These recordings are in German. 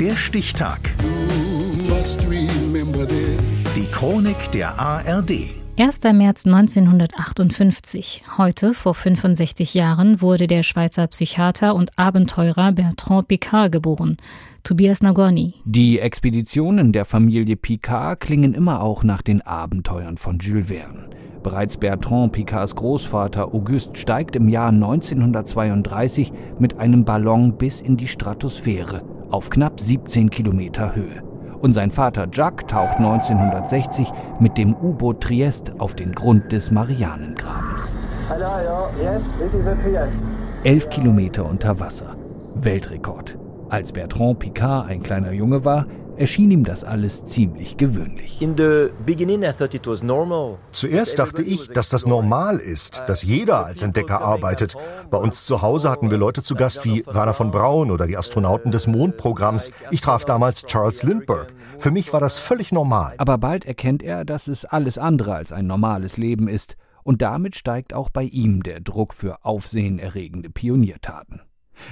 Der Stichtag. Die Chronik der ARD. 1. März 1958. Heute, vor 65 Jahren, wurde der Schweizer Psychiater und Abenteurer Bertrand Piccard geboren. Tobias Nagorny. Die Expeditionen der Familie Picard klingen immer auch nach den Abenteuern von Jules Verne. Bereits Bertrand Picards Großvater Auguste steigt im Jahr 1932 mit einem Ballon bis in die Stratosphäre auf knapp 17 Kilometer Höhe. Und sein Vater Jacques taucht 1960 mit dem U-Boot Triest auf den Grund des Marianengrabens. Elf Kilometer unter Wasser. Weltrekord. Als Bertrand Picard ein kleiner Junge war, erschien ihm das alles ziemlich gewöhnlich. Zuerst dachte ich, dass das normal ist, dass jeder als Entdecker arbeitet. Bei uns zu Hause hatten wir Leute zu Gast wie Werner von Braun oder die Astronauten des Mondprogramms. Ich traf damals Charles Lindbergh. Für mich war das völlig normal. Aber bald erkennt er, dass es alles andere als ein normales Leben ist. Und damit steigt auch bei ihm der Druck für aufsehenerregende Pioniertaten.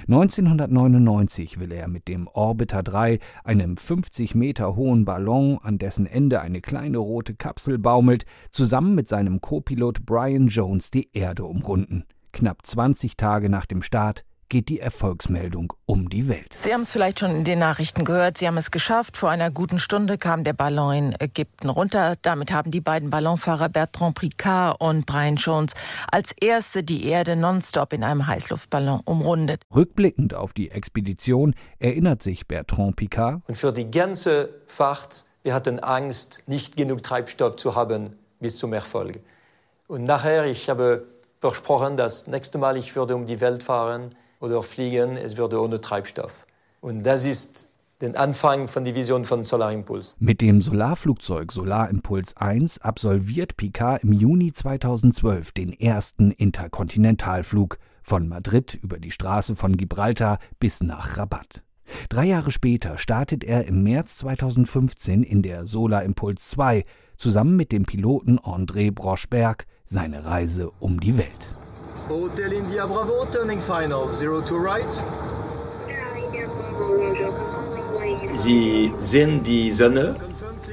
1999 will er mit dem Orbiter 3, einem 50 Meter hohen Ballon, an dessen Ende eine kleine rote Kapsel baumelt, zusammen mit seinem Co-Pilot Brian Jones die Erde umrunden. Knapp 20 Tage nach dem Start geht die Erfolgsmeldung um die Welt. Sie haben es vielleicht schon in den Nachrichten gehört. Sie haben es geschafft. Vor einer guten Stunde kam der Ballon in Ägypten runter. Damit haben die beiden Ballonfahrer Bertrand Picard und Brian Jones als erste die Erde nonstop in einem Heißluftballon umrundet. Rückblickend auf die Expedition erinnert sich Bertrand Picard. Und für die ganze Fahrt, wir hatten Angst, nicht genug Treibstoff zu haben bis zum Erfolg. Und nachher, ich habe versprochen, das nächste Mal ich würde um die Welt fahren oder fliegen, es würde ohne Treibstoff. Und das ist der Anfang von der Vision von Solar Impulse. Mit dem Solarflugzeug Solar Impulse 1 absolviert Picard im Juni 2012 den ersten Interkontinentalflug von Madrid über die Straße von Gibraltar bis nach Rabat. Drei Jahre später startet er im März 2015 in der Solar Impulse 2 zusammen mit dem Piloten André Brochberg seine Reise um die Welt. Hotel India Bravo, turning final, zero to right. Sie sehen die Sonne,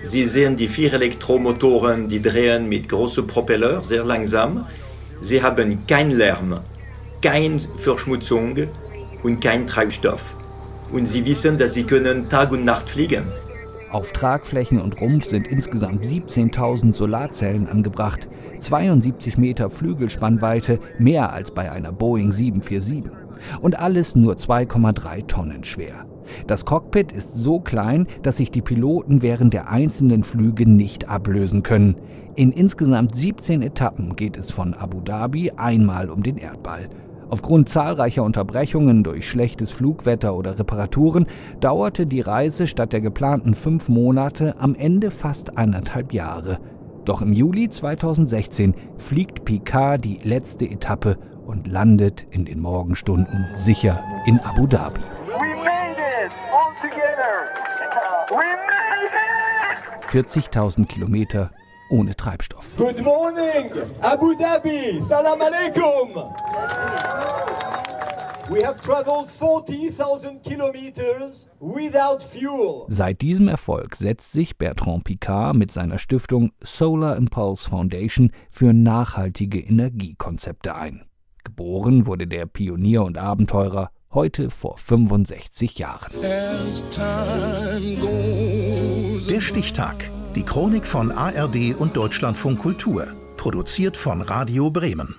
Sie sehen die vier Elektromotoren, die drehen mit großen Propeller, sehr langsam. Sie haben keinen Lärm, keine Verschmutzung und keinen Treibstoff. Und Sie wissen, dass Sie können Tag und Nacht fliegen. Auf Tragflächen und Rumpf sind insgesamt 17.000 Solarzellen angebracht, 72 Meter Flügelspannweite, mehr als bei einer Boeing 747. Und alles nur 2,3 Tonnen schwer. Das Cockpit ist so klein, dass sich die Piloten während der einzelnen Flüge nicht ablösen können. In insgesamt 17 Etappen geht es von Abu Dhabi einmal um den Erdball. Aufgrund zahlreicher Unterbrechungen durch schlechtes Flugwetter oder Reparaturen dauerte die Reise statt der geplanten fünf Monate am Ende fast eineinhalb Jahre. Doch im Juli 2016 fliegt Picard die letzte Etappe und landet in den Morgenstunden sicher in Abu Dhabi. 40.000 Kilometer ohne Treibstoff. Good morning, Abu Dhabi. Salam alaikum. Seit diesem Erfolg setzt sich Bertrand Picard mit seiner Stiftung Solar Impulse Foundation für nachhaltige Energiekonzepte ein. Geboren wurde der Pionier und Abenteurer heute vor 65 Jahren. Der Stichtag. Die Chronik von ARD und Deutschlandfunk Kultur. Produziert von Radio Bremen.